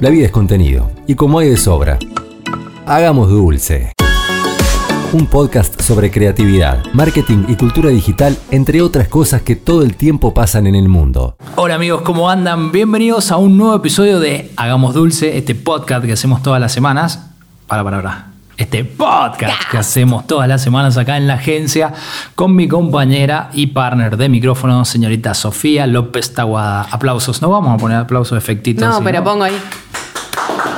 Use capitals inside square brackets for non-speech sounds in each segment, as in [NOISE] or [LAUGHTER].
La vida es contenido, y como hay de sobra, hagamos dulce. Un podcast sobre creatividad, marketing y cultura digital, entre otras cosas que todo el tiempo pasan en el mundo. Hola amigos, ¿cómo andan? Bienvenidos a un nuevo episodio de Hagamos Dulce, este podcast que hacemos todas las semanas. Para, para, para este podcast que hacemos todas las semanas acá en la agencia con mi compañera y partner de micrófono, señorita Sofía López Taguada. Aplausos, no vamos a poner aplausos efectitos. No, pero pongo ahí.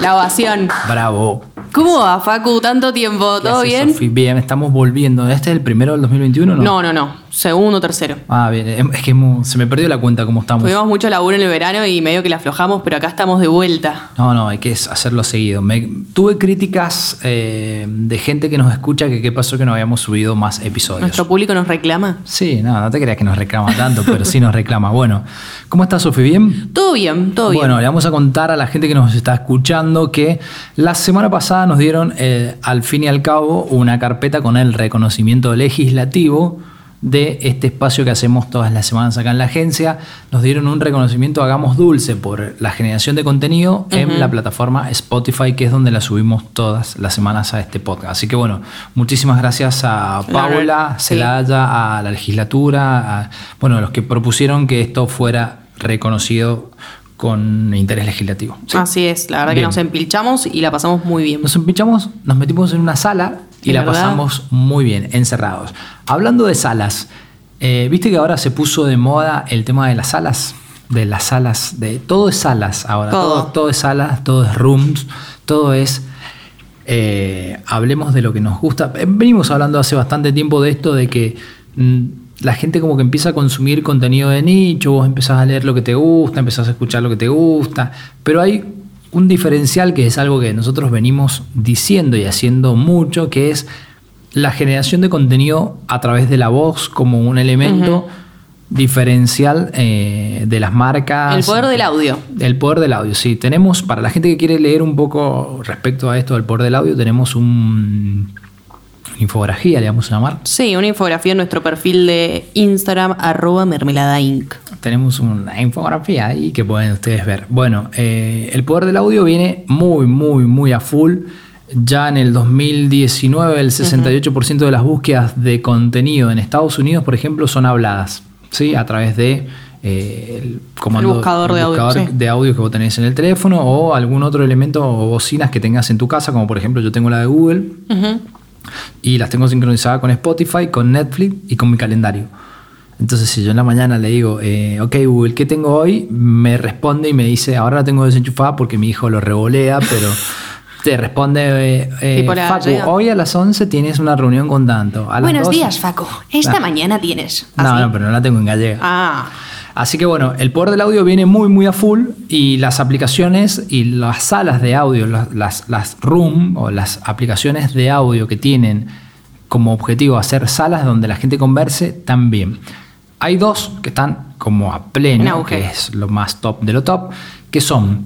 La ovación. Bravo. ¿Cómo va, Facu? ¿Tanto tiempo? ¿Qué ¿Todo bien? Sofi? Bien, estamos volviendo. ¿Este es el primero del 2021 no? No, no, no. Segundo, tercero. Ah, bien. Es que se me perdió la cuenta cómo estamos. Tuvimos mucho laburo en el verano y medio que la aflojamos, pero acá estamos de vuelta. No, no, hay que hacerlo seguido. Me- tuve críticas eh, de gente que nos escucha que qué pasó que no habíamos subido más episodios. Nuestro público nos reclama. Sí, no, no te creas que nos reclama tanto, pero sí nos reclama. Bueno, ¿cómo estás, Sofi? ¿Bien? Todo bien, todo bien. Bueno, le vamos a contar a la gente que nos está escuchando que la semana pasada nos dieron, eh, al fin y al cabo, una carpeta con el reconocimiento legislativo de este espacio que hacemos todas las semanas acá en la agencia. Nos dieron un reconocimiento Hagamos Dulce por la generación de contenido en la plataforma Spotify, que es donde la subimos todas las semanas a este podcast. Así que bueno, muchísimas gracias a Paula, sí. Celaya, a la legislatura, a, bueno, a los que propusieron que esto fuera reconocido con interés legislativo. ¿sí? Así es, la verdad Bien. que nos empilchamos y la pasamos muy bien. Nos empinchamos, nos metimos en una sala y ¿De la verdad? pasamos muy bien, encerrados. Hablando de salas, eh, ¿viste que ahora se puso de moda el tema de las salas? De las salas, de todo es salas ahora, Todo. todo, todo es salas, todo es rooms, todo es... eh, hablemos de lo que nos gusta. Eh, Venimos hablando hace bastante tiempo de esto, de que mm, la gente como que empieza a consumir contenido de nicho, vos empezás a leer lo que te gusta, empezás a escuchar lo que te gusta, pero hay un diferencial que es algo que nosotros venimos diciendo y haciendo mucho, que es la generación de contenido a través de la voz como un elemento diferencial eh, de las marcas. El poder del audio. El poder del audio, sí. Tenemos, para la gente que quiere leer un poco respecto a esto del poder del audio, tenemos un infografía, le vamos a llamar. Sí, una infografía en nuestro perfil de Instagram, arroba mermelada inc. Tenemos una infografía ahí que pueden ustedes ver. Bueno, eh, el poder del audio viene muy, muy, muy a full. Ya en el 2019 el 68% de las búsquedas de contenido en Estados Unidos, por ejemplo, son habladas, ¿sí? A través de eh, el comando El buscador de audio, buscador de audio que vos tenés en el teléfono o algún otro elemento o bocinas que tengas en tu casa, como por ejemplo yo tengo la de Google Ujú. Y las tengo sincronizadas con Spotify, con Netflix y con mi calendario. Entonces, si yo en la mañana le digo, eh, ok Google, ¿qué tengo hoy? Me responde y me dice, ahora la tengo desenchufada porque mi hijo lo revolea, pero [LAUGHS] te responde, eh, eh, Facu, hoy a las 11 tienes una reunión con tanto. A las Buenos 12 días, Facu. Esta Ah. mañana tienes. No, no, pero no la tengo en gallega. Ah, Así que bueno, el poder del audio viene muy, muy a full y las aplicaciones y las salas de audio, las, las, las room o las aplicaciones de audio que tienen como objetivo hacer salas donde la gente converse también. Hay dos que están como a En pleno, que es lo más top de lo top, que son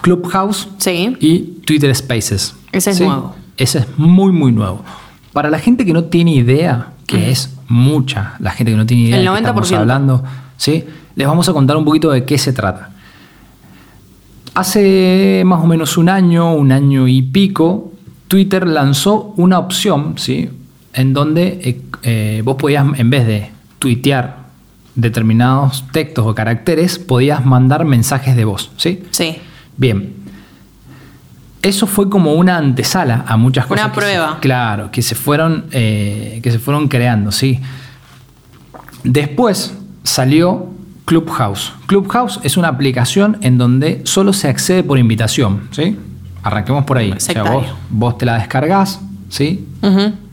Clubhouse sí. y Twitter Spaces. Ese es nuevo. Ese es muy, muy nuevo. Para la gente que no tiene idea, que es mucha la gente que no tiene idea El de qué estamos 90%. hablando, ¿sí? les vamos a contar un poquito de qué se trata. Hace más o menos un año, un año y pico, Twitter lanzó una opción, ¿sí? En donde eh, eh, vos podías, en vez de tuitear determinados textos o caracteres, podías mandar mensajes de voz, ¿sí? Sí. Bien. Eso fue como una antesala a muchas Una cosas. se- prueba. claro, que se fueron, eh, que se fueron creando, sí. Después salió Clubhouse. Clubhouse es una aplicación en donde solo se accede por invitación, ¿sí? Arranquemos por ahí. O sea, vos, vos te la descargas, ¿sí?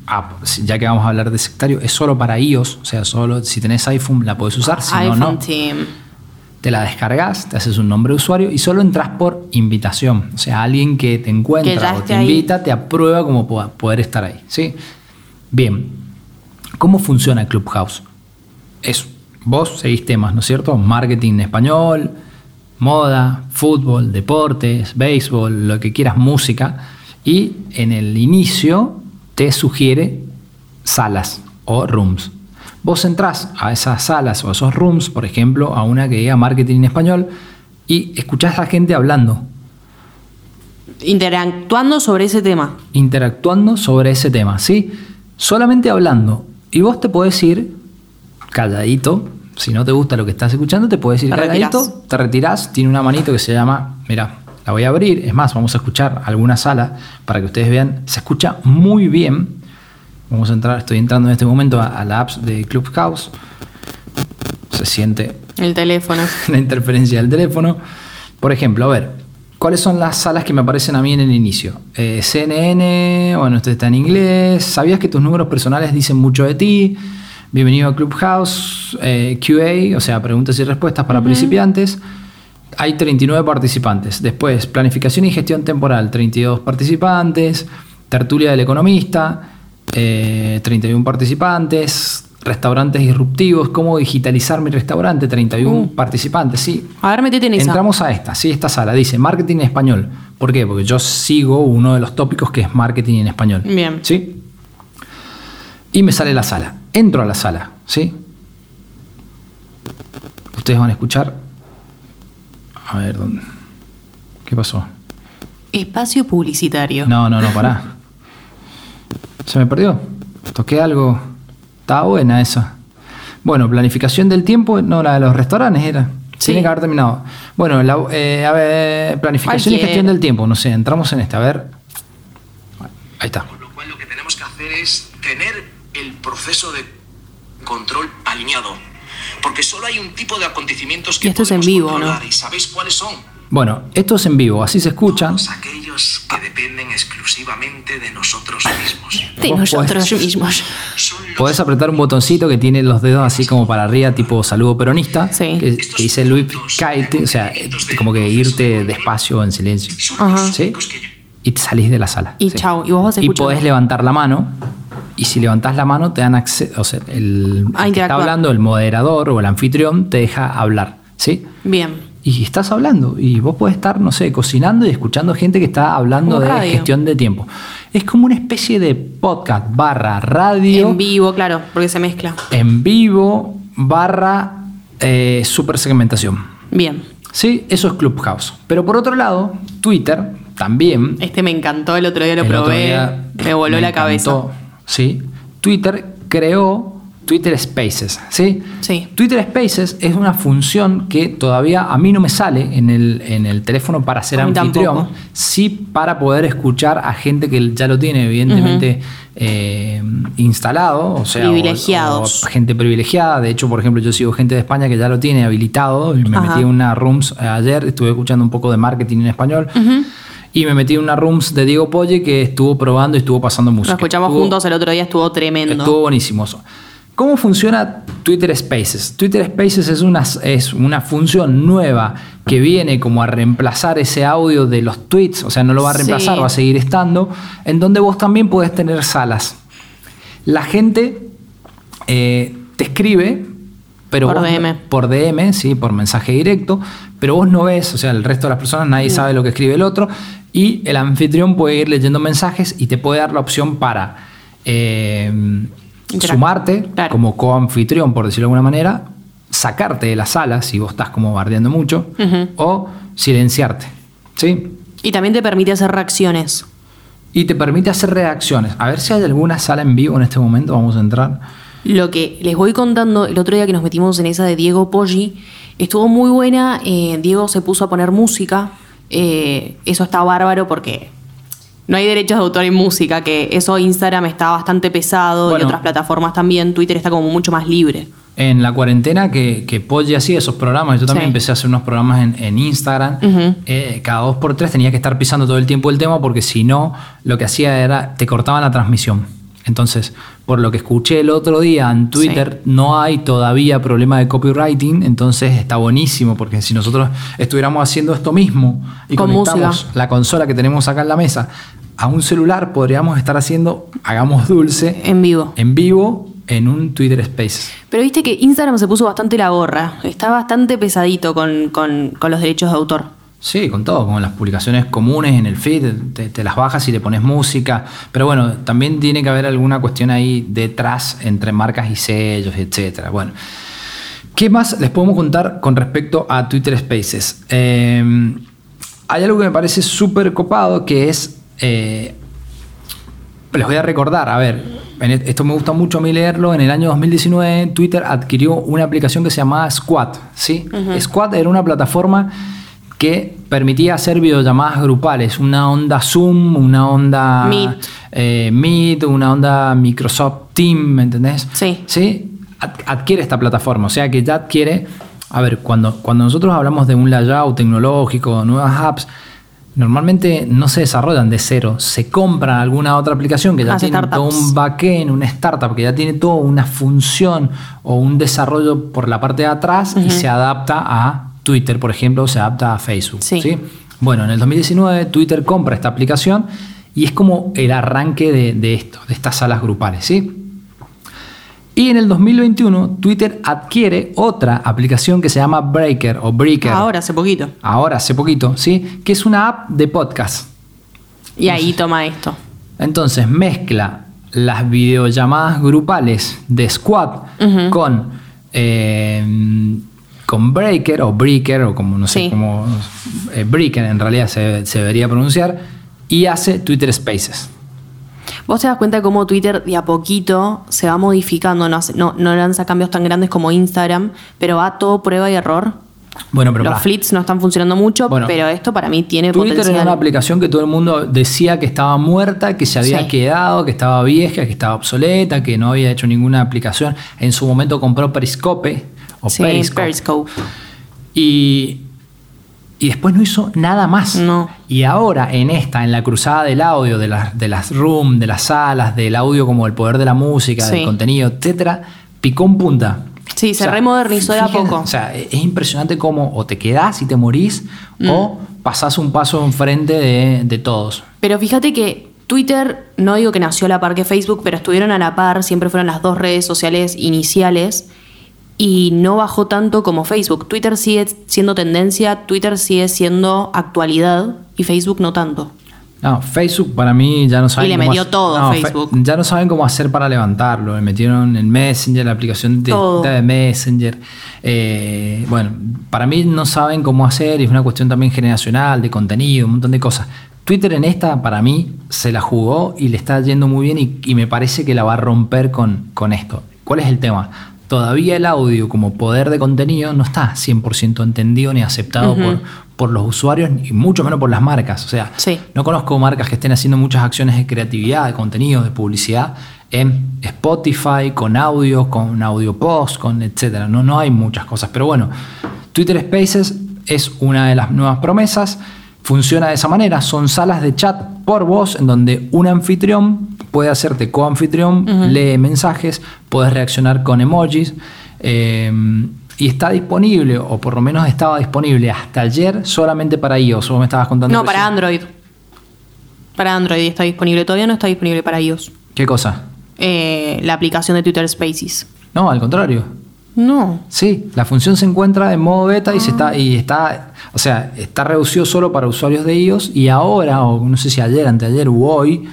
Ah, sí, ya que vamos a hablar de sectario, es solo para iOS, o sea, solo si tenés iPhone la podés usar, si no, iPhone no. Team. Te la descargas, te haces un nombre de usuario y solo entras por invitación. O sea, alguien que te Que encuentra o te ahí. invita, te aprueba como po- poder estar ahí. ¿sí? Bien, ¿cómo funciona Clubhouse? Es, vos seguís temas, ¿no es cierto? Marketing en español, moda, fútbol, deportes, béisbol, lo que quieras, música. Y en el inicio te sugiere salas o rooms. Vos entrás a esas salas o a esos rooms, por ejemplo, a una que diga marketing en español, y escuchás a la gente hablando. Interactuando sobre ese tema. interactuando sobre ese tema, ¿sí? Solamente hablando. Y vos te podés ir calladito. Si no te gusta lo que estás escuchando, te puedes ir Te calladito, retirás. te retirás. Tiene una manito que se llama, mira, la voy a abrir. Es más, vamos a escuchar alguna sala para que ustedes vean. Se escucha muy bien. Vamos a entrar, estoy entrando en este momento a, a la app de Clubhouse. Se siente El teléfono. [LAUGHS] la interferencia del teléfono. Por ejemplo, a ver, ¿cuáles son las salas que me aparecen a mí en el inicio? Eh, CNN, bueno, esto está en inglés. ¿Sabías que tus números personales dicen mucho de ti? Bienvenido a Clubhouse, eh, QA, o sea, preguntas y respuestas para principiantes. Hay 39 participantes. Después, planificación y gestión temporal, 32 participantes. Tertulia del economista, eh, 31 participantes. Restaurantes disruptivos, cómo digitalizar mi restaurante, 31 Uh. participantes, sí. A ver, metete en esa. Entramos a esta, sí, esta sala. Dice marketing en español. ¿Por qué? Porque yo sigo uno de los tópicos que es marketing en español. Bien. ¿Sí? Y me sale la sala. Entro a la sala, ¿sí? Ustedes van a escuchar. A ver, ¿dónde? ¿Qué pasó? Espacio publicitario. No, no, no, pará. ¿Se me perdió? Toqué algo. Estaba buena esa. Bueno, planificación del tiempo, no, la de los restaurantes era. Sí. Tiene que haber terminado. Bueno, la- eh, a ver, planificación y gestión del tiempo, no sé, entramos en esta, a ver. Ahí está. Con lo cual lo que tenemos que hacer es tener el proceso de control alineado. Porque solo hay un tipo de acontecimientos que Y esto es en vivo, controlar, ¿no? ¿Y sabéis cuáles son? Bueno, esto es en vivo, así se escuchan. Todos aquellos que dependen exclusivamente de nosotros mismos. De nosotros podés- mismos. Podés apretar un botoncito que tiene los dedos así como para arriba, tipo saludo peronista, Sí. que, que dice Luis Kite, o sea, como que irte despacio en silencio. Ajá. ¿Sí? Y te salís de la sala. Y sí. chau, y vos vas Y escuchando. podés levantar la mano. Y si levantás la mano, te dan acceso. O sea, el, que está hablando, el moderador o el anfitrión, te deja hablar. ¿Sí? Bien. Y estás hablando. Y vos podés estar, no sé, cocinando y escuchando gente que está hablando de gestión de tiempo. Es como una especie de podcast barra radio En vivo, claro, porque se mezcla. en vivo barra eh, super segmentación. Bien. Sí, eso es Clubhouse. Pero por otro lado, Twitter también Este me encantó, el otro día lo el probé. día me voló la encantó, cabeza. Sí. Twitter creó Twitter Spaces, ¿sí? Sí. Twitter Spaces es una función que todavía a mí no me sale en el, en el teléfono para ser anfitrión, tampoco. sí para poder escuchar a gente que ya lo tiene evidentemente eh, instalado, o sea, Privilegiados. o gente privilegiada. De hecho, por ejemplo, yo sigo gente de España que ya lo tiene habilitado y me Ajá. metí en una rooms eh, ayer, estuve escuchando un poco de marketing en español. Y me metí en una rooms de Diego Polle que estuvo probando y estuvo pasando música. Lo escuchamos Estuvo- juntos el otro día, estuvo tremendo. Estuvo buenísimo. eso. ¿Cómo funciona Twitter Spaces? Twitter Spaces es una, es una función nueva que viene como a reemplazar ese audio de los tweets, o sea, no lo va a reemplazar, Sí. va a seguir estando, en donde vos también podés tener salas. La gente eh, te escribe, pero Por vos- DM. por DM, sí, por mensaje directo, pero vos no ves, o sea, el resto de las personas nadie sabe lo que escribe el otro y el anfitrión puede ir leyendo mensajes y te puede dar la opción para eh, Sumarte Claro. como coanfitrión, por decirlo de alguna manera, sacarte de la sala si vos estás como bardeando mucho o silenciarte, ¿sí? Y también te permite hacer reacciones. Y te permite hacer reacciones. A ver si hay alguna sala en vivo en este momento, vamos a entrar. Lo que les voy contando, el otro día que nos metimos en esa de Diego Poggi, estuvo muy buena. eh, Diego se puso a poner música. eh, eso está bárbaro porque no hay derechos de autor en música, que eso Instagram está bastante pesado Bueno. y otras plataformas también. Twitter está como mucho más libre. En la cuarentena que, que Polly hacía esos programas, yo también Sí. empecé a hacer unos programas en, en Instagram, eh, cada dos por tres tenía que estar pisando todo el tiempo el tema porque si no, lo que hacía era, te cortaban la transmisión. Entonces, por lo que escuché el otro día en Twitter, no hay todavía problema de copywriting, entonces está buenísimo porque si nosotros estuviéramos haciendo esto mismo y Con conectamos música. la consola que tenemos acá en la mesa a un celular, podríamos estar haciendo, hagamos dulce, En vivo. en vivo en un Twitter Spaces. Pero viste que Instagram se puso bastante la gorra. Está bastante pesadito con, con- con los derechos de autor. Sí, con todo, con las publicaciones comunes en el feed, te, te las bajas y le pones música. Pero bueno, también tiene que haber alguna cuestión ahí detrás entre marcas y sellos, etcétera. Bueno, ¿qué más les podemos contar con respecto a Twitter Spaces? Eh, hay algo que me parece súper copado que es. Eh, les voy a recordar, a ver, e- esto me gusta mucho a mí leerlo. En el año 2019, Twitter adquirió una aplicación que se llamaba Squad. ¿sí? Squad era una plataforma que permitía hacer videollamadas grupales, una onda Zoom, una onda Meet. eh, Meet, una onda Microsoft Team, ¿me entendés? Sí. ¿Sí? Ad- adquiere esta plataforma, o sea que ya adquiere, a ver, cuando, cuando nosotros hablamos de un layout tecnológico, nuevas apps, normalmente no se desarrollan de cero, se compra alguna otra aplicación que ya Hace tiene todo un backend, una startup que ya tiene toda una función o un desarrollo por la parte de atrás y se adapta a Twitter, por ejemplo, o se adapta a Facebook. Sí. ¿sí? Bueno, en el 2019 Twitter compra esta aplicación y es como el arranque de, de esto, de estas salas grupales, ¿sí? Y en el 2021 Twitter adquiere otra aplicación que se llama Breaker o Breaker. Ahora, hace poquito. Ahora, hace poquito, ¿sí? Que es una app de podcast. Y ahí toma esto. Entonces mezcla las videollamadas grupales de Squad con, eh, con Breaker o Breaker o como no sé Sí. cómo. eh, Breaker en realidad se, se debería pronunciar. Y hace Twitter Spaces. Vos te das cuenta de cómo Twitter de a poquito se va modificando, no, no, no lanza cambios tan grandes como Instagram, pero va todo prueba y error. Bueno, pero Los pará. flits no están funcionando mucho, Bueno. pero esto para mí tiene Twitter era potencial. una aplicación que todo el mundo decía que estaba muerta, que se había Sí. quedado, que estaba vieja, que estaba obsoleta, que no había hecho ninguna aplicación. En su momento compró Periscope o Sí, Periscope. Periscope. Y, y después no hizo nada más. No. Y ahora en esta, en la cruzada del audio, de las, de las rooms, de las salas, del audio como el poder de la música, Sí. del contenido, etcétera, picó en punta. Sí, se remodernizó de a poco. O sea, es impresionante cómo o te quedás y te morís Mm. o pasás un paso enfrente de, de todos. Pero fíjate que Twitter, no digo que nació a la par que Facebook, pero estuvieron a la par, siempre fueron las dos redes sociales iniciales y no bajó tanto como Facebook. Twitter sigue siendo tendencia, Twitter sigue siendo actualidad y Facebook no tanto. No, Facebook para mí ya no saben Y le cómo metió hacer- todo no, Facebook. Fe- Ya no saben cómo hacer para levantarlo. Le metieron el Messenger, la aplicación de, de Messenger. Eh, bueno, para mí no saben cómo hacer. Es una cuestión también generacional, de contenido, un montón de cosas. Twitter en esta, para mí, se la jugó y le está yendo muy bien y, y me parece que la va a romper con, con esto. ¿Cuál es el tema? Todavía el audio como poder de contenido no está 100% entendido ni aceptado por, por los usuarios y mucho menos por las marcas. O sea, Sí. no conozco marcas que estén haciendo muchas acciones de creatividad, de contenido, de publicidad en Spotify, con audio, con audio post, con etcétera. No, no hay muchas cosas. Pero bueno, Twitter Spaces es una de las nuevas promesas. Funciona de esa manera. Son salas de chat por voz en donde un anfitrión puede hacerte co-anfitrión, lee mensajes, puedes reaccionar con emojis. eh, y está disponible, o por lo menos estaba disponible hasta ayer solamente para iOS. Vos me estabas contando. No, para Android. Para Android está disponible, todavía no está disponible para iOS. ¿Qué cosa? Eh, la aplicación de Twitter Spaces. No, al contrario. No. Sí, la función se encuentra en modo beta y se está y está, o sea, está reducido solo para usuarios de iOS y ahora o no sé si ayer, anteayer u hoy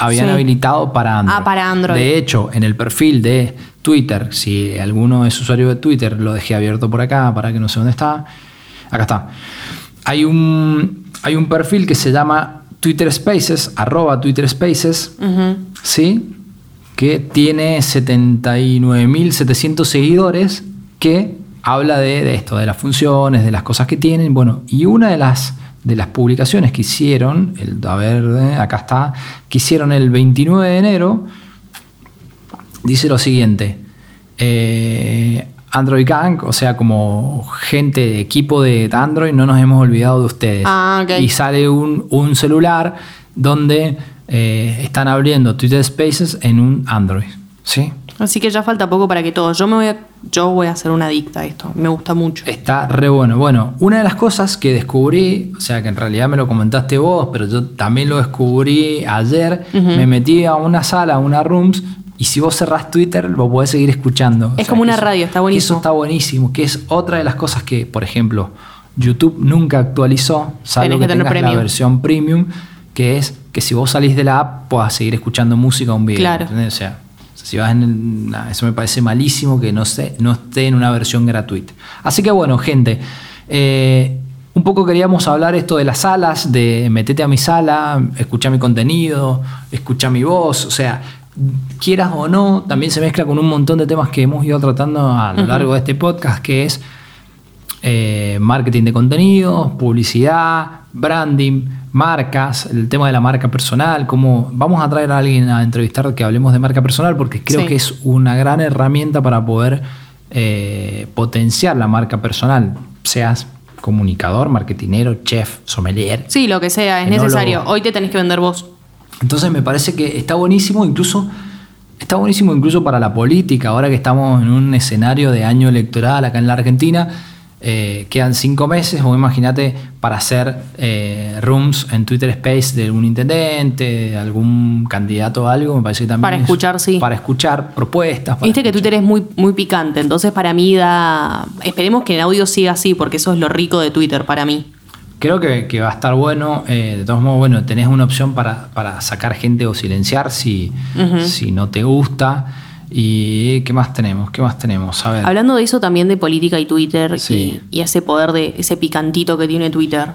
habían Sí. habilitado para Android. Ah, para Android. De hecho, en el perfil de Twitter, si alguno es usuario de Twitter, lo dejé abierto por acá para que no sé dónde está. Acá está. Hay un hay un perfil que se llama Twitter Spaces, arroba Twitter Spaces. ¿sí? que tiene 79.700 seguidores que habla de, de esto, de las funciones, de las cosas que tienen. Bueno, y una de las, de las publicaciones que hicieron, el, a ver, eh, acá está, que hicieron el 29 de enero, dice lo siguiente. eh, Android Gang, o sea, como gente de equipo de Android, no nos hemos olvidado de ustedes. Ah. Y sale un, un celular donde eh, están abriendo Twitter Spaces en un Android. ¿Sí? Así que ya falta poco para que todo. Yo me voy a, yo voy a ser una adicta a esto. Me gusta mucho. Está re bueno. Bueno, una de las cosas que descubrí, o sea que en realidad me lo comentaste vos, pero yo también lo descubrí ayer, me metí a una sala, a una rooms, y si vos cerrás Twitter, lo podés seguir escuchando. Es como una eso- radio, está buenísimo. Eso está buenísimo, que es otra de las cosas que, por ejemplo, YouTube nunca actualizó, salvo que, que tengas la premium. versión premium, que es que si vos salís de la app, puedas seguir escuchando música o un video. Claro. ¿entendés? O sea, si vas en el- nah, eso me parece malísimo que no, sé, no esté en una versión gratuita. Así que bueno, gente, eh, un un poco queríamos hablar esto de las salas, de metete a mi sala, escucha mi contenido, escucha mi voz, o sea, quieras o no, también se mezcla con un montón de temas que hemos ido tratando a lo largo de este podcast, que es eh, marketing de contenidos, publicidad, branding, marcas, el tema de la marca personal, cómo vamos a traer a alguien a entrevistar que hablemos de marca personal, porque creo Sí. que es una gran herramienta para poder eh, potenciar la marca personal, seas comunicador, marketinero, chef, sommelier. Sí, lo que sea, es Enólogo. necesario. Hoy te tenés que vender vos. Entonces me parece que está buenísimo, incluso está buenísimo incluso para la política. Ahora que estamos en un escenario de año electoral acá en la Argentina, eh, quedan cinco meses. O imagínate para hacer eh, rooms en Twitter Space de algún intendente, de algún candidato o algo. Me parece que también Para es- escuchar, sí. Para escuchar propuestas. para Viste que Twitter es muy, muy picante, entonces para mí da... Esperemos que el audio siga así, porque eso es lo rico de Twitter para mí. Creo que, que va a estar bueno. eh, de todos modos, bueno, tenés una opción para, para sacar gente o silenciar si, si no te gusta. ¿Y qué más tenemos? ¿Qué más tenemos? A ver. Hablando de eso también de política y Twitter Sí. y, y ese poder de ese picantito que tiene Twitter.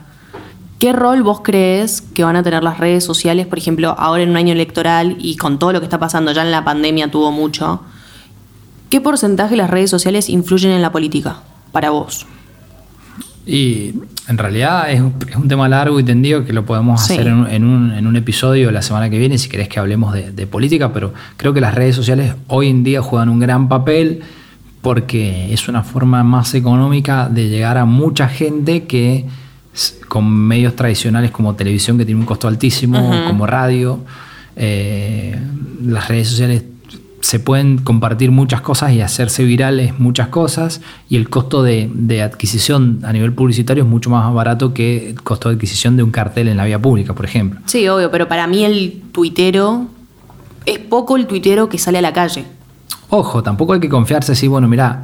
¿Qué rol vos crees que van a tener las redes sociales, por ejemplo, ahora en un año electoral y con todo lo que está pasando, ya en la pandemia tuvo mucho? ¿Qué porcentaje las redes sociales influyen en la política para vos? Y en realidad es, un- es un tema largo y tendido que lo podemos Sí. hacer en un, en, un, en un episodio la semana que viene si querés que hablemos de, de política, pero creo que las redes sociales hoy en día juegan un gran papel porque es una forma más económica de llegar a mucha gente que con medios tradicionales como televisión que tiene un costo altísimo, como radio, eh, las redes sociales se pueden compartir muchas cosas y hacerse virales muchas cosas y el costo de, de adquisición a nivel publicitario es mucho más barato que el costo de adquisición de un cartel en la vía pública, por ejemplo. Sí, obvio, pero para mí el tuitero es poco el tuitero que sale a la calle. Ojo, tampoco hay que confiarse así, bueno, mira,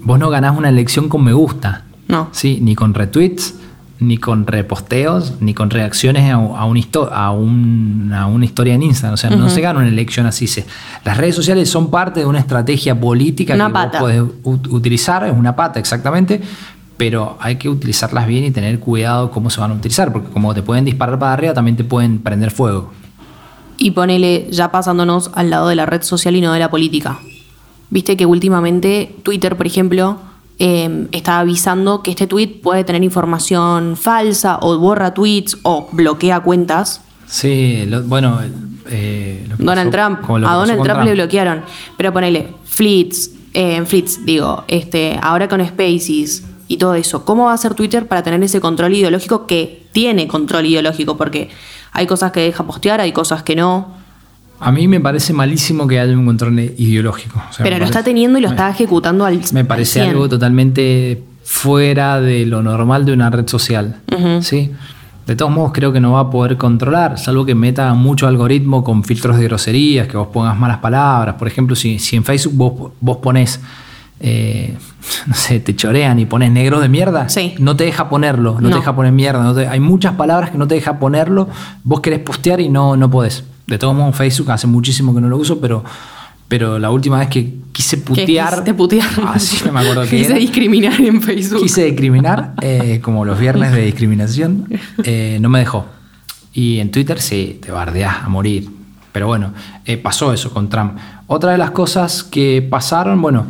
vos no ganás una elección con me gusta, No. ¿sí? ni con retweets, ni con reposteos, ni con reacciones a, a un histo- a, un- a una historia en Instagram. O sea, no se gana una elección así. Se, las redes sociales son parte de una estrategia política Una que pata. vos podés ut- utilizar, es una pata exactamente, pero hay que utilizarlas bien y tener cuidado cómo se van a utilizar, porque como te pueden disparar para arriba, también te pueden prender fuego. Y ponele, ya pasándonos al lado de la red social y no de la política. Viste que últimamente Twitter, por ejemplo, eh, está avisando que este tweet puede tener información falsa o borra tweets o bloquea cuentas. Sí, lo- bueno, eh, lo Donald pasó- Trump. A Donald Trump, le bloquearon. Pero ponele, Flits, eh, Flits, digo, este, ahora con Spaces y todo eso. ¿Cómo va a ser Twitter para tener ese control ideológico que tiene control ideológico? Porque hay cosas que deja postear, hay cosas que no. A mí me parece malísimo que haya un control ideológico. O sea, Pero lo está teniendo y lo está ejecutando al Me al parece 100. algo totalmente fuera de lo normal de una red social. ¿sí? De todos modos, creo que no va a poder controlar, salvo que meta mucho algoritmo con filtros de groserías, que vos pongas malas palabras. Por ejemplo, si, si en Facebook vos, vos pones, eh, [LAUGHS] no sé, te chorean y pones negro de mierda, Sí. no te deja ponerlo, no, No. te deja poner mierda. no te- hay muchas palabras que no te deja ponerlo. Vos querés postear y no, no podés. De todos modos, Facebook hace muchísimo que no lo uso, pero, pero la última vez que quise ¿Qué putear. quisiste putear? Así [LAUGHS] no me acuerdo Quise era. discriminar en Facebook. Quise discriminar, eh, como los viernes de discriminación, eh, no me dejó. Y en Twitter sí, te bardeás a morir. Pero bueno, eh, pasó eso con Trump. Otra de las cosas que pasaron, bueno,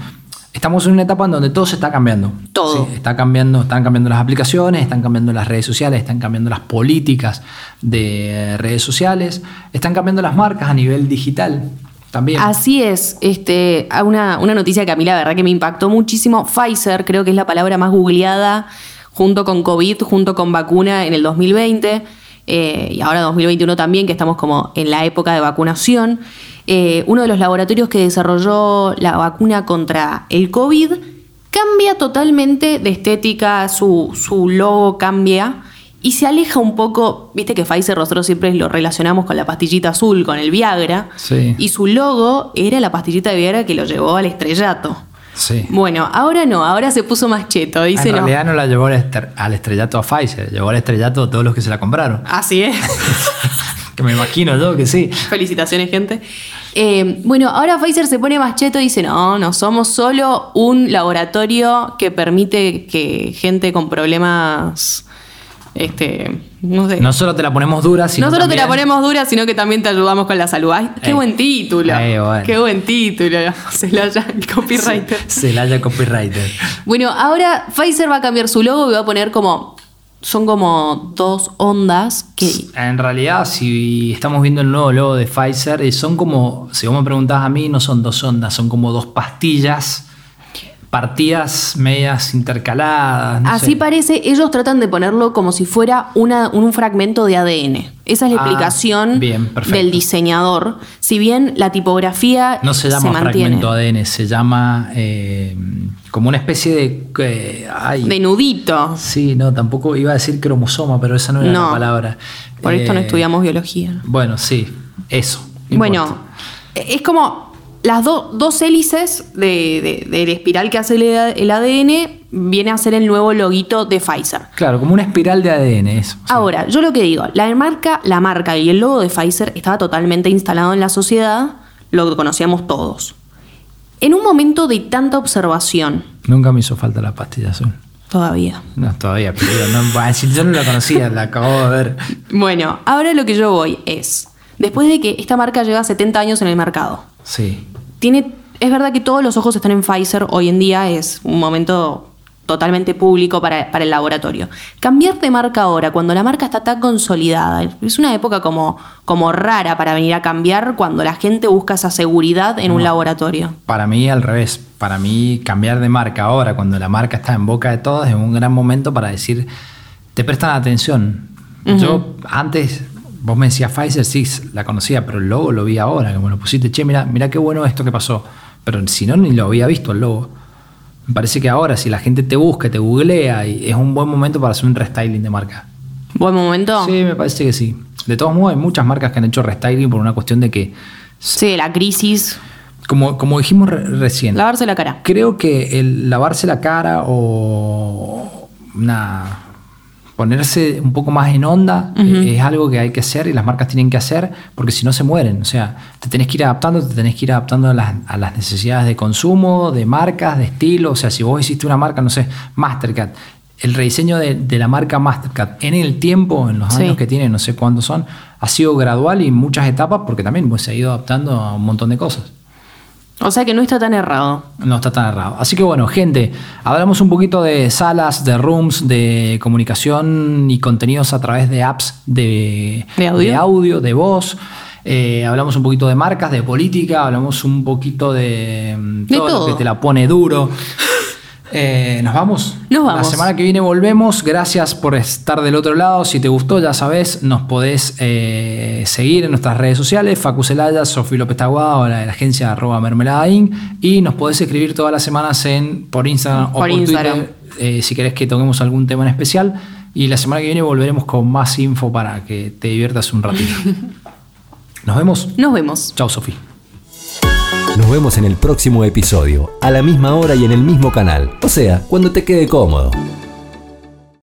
estamos en una etapa en donde todo se está cambiando. Todo. Sí, está cambiando, están cambiando las aplicaciones, están cambiando las redes sociales, están cambiando las políticas de redes sociales, están cambiando las marcas a nivel digital también. Así es, este, a una, una noticia que a mí la verdad que me impactó muchísimo. Pfizer creo que es la palabra más googleada junto con COVID, junto con vacuna en el 2020 eh, y ahora 2021 también, que estamos como en la época de vacunación. Eh, uno de los laboratorios que desarrolló la vacuna contra el COVID cambia totalmente de estética, su, su logo cambia y se aleja un poco, viste que Pfizer nosotros siempre lo relacionamos con la pastillita azul, con el Viagra, Sí. y su logo era la pastillita de Viagra que lo llevó al estrellato. Sí. Bueno, ahora no, ahora se puso más cheto, dice en no. realidad no la llevó al, estre- al estrellato a Pfizer, llevó al estrellato a todos los que se la compraron. Así es. [LAUGHS] Que me imagino yo que sí. Felicitaciones, gente. Eh, bueno, ahora Pfizer se pone más cheto y dice, no, no somos solo un laboratorio que permite que gente con problemas Este, no sé. No solo te la ponemos dura, sino no solo te la también- ponemos dura, sino que también te ayudamos con la salud. Ay, qué Ey. buen título. Bueno. Qué buen título. Se la el copywriter. Se la haya copywriter. Bueno, ahora Pfizer va a cambiar su logo y va a poner como. Son como dos ondas que. En realidad, si estamos viendo el nuevo logo de Pfizer, eh, son como, si vos me preguntás a mí, no son dos ondas, son como dos pastillas partidas medias intercaladas. no Así sé. parece, ellos tratan de ponerlo como si fuera una- un fragmento de ADN. Esa es la Ah, explicación bien, del diseñador. Si bien la tipografía No se llama mantiene. fragmento ADN, se llama eh, como una especie de. eh, ay, De nudito. Sí, no, tampoco iba a decir cromosoma, pero esa no era No. la palabra. Por esto no Eh, estudiamos biología. Bueno, sí, eso. no Bueno, importa. es como las do- dos hélices de, de- del espiral que hace el, el ADN viene a ser el nuevo loguito de Pfizer. Claro, como una espiral de ADN, eso. sí. Ahora, yo lo que digo, la marca, la marca y el logo de Pfizer estaba totalmente instalado en la sociedad, lo conocíamos todos. En un momento de tanta observación, Nunca me hizo falta la pastilla azul. todavía. No, todavía, pero no, yo no la conocía, la acabo de ver. Bueno, ahora lo que yo voy es, después de que esta marca lleva 70 años en el mercado, Sí. Tiene, es verdad que todos los ojos están en Pfizer, hoy en día es un momento totalmente público para, para el laboratorio. Cambiar de marca ahora, cuando la marca está tan consolidada, es una época como, como rara para venir a cambiar cuando la gente busca esa seguridad en un laboratorio. Para mí, al revés. Para mí, cambiar de marca ahora, cuando la marca está en boca de todos, es un gran momento para decir, te prestan atención. Yo antes, vos me decías Pfizer, sí, la conocía, pero el logo lo vi ahora, como lo pusiste, che, mira, mira qué bueno esto que pasó. Pero si no, ni lo había visto el logo. Me parece que ahora, si la gente te busca, te googlea, y es un buen momento para hacer un restyling de marca. Buen momento. Sí, me parece que sí. De todos modos, hay muchas marcas que han hecho restyling por una cuestión de que, Sí, la crisis, como, como dijimos re- recién, lavarse la cara. creo que el lavarse la cara o una ponerse un poco más en onda eh, es algo que hay que hacer y las marcas tienen que hacer porque si no se mueren. O sea, te tenés que ir adaptando, te tenés que ir adaptando a las, a las necesidades de consumo, de marcas, de estilo. O sea, si vos hiciste una marca, no sé, Mastercard, el rediseño de, de la marca Mastercard en el tiempo, en los Sí. años que tiene, no sé cuántos son, ha sido gradual y en muchas etapas porque también pues, se ha ido adaptando a un montón de cosas. O sea que no está tan errado. No está tan errado. Así que bueno, gente, hablamos un poquito de salas, de rooms, de comunicación y contenidos a través de apps de, ¿De audio? audio, de voz. Eh, hablamos un poquito de marcas, de política, hablamos un poquito de, mm, De todo, lo todo. que te la pone duro. [LAUGHS] Eh, ¿Nos vamos? Nos vamos. La semana que viene volvemos. Gracias por estar del otro lado. Si te gustó, ya sabes, nos podés eh, seguir en nuestras redes sociales, Facu Celaya, Sofía López Taguada o la de la agencia arroba mermelada Inc. Y nos podés escribir todas las semanas en, por Instagram o Por Instagram. Twitter eh, si querés que toquemos algún tema en especial. Y la semana que viene volveremos con más info para que te diviertas un ratito. [LAUGHS] Nos vemos. Nos vemos. Chao, Sofía. Nos vemos en el próximo episodio, a la misma hora y en el mismo canal. O sea, cuando te quede cómodo.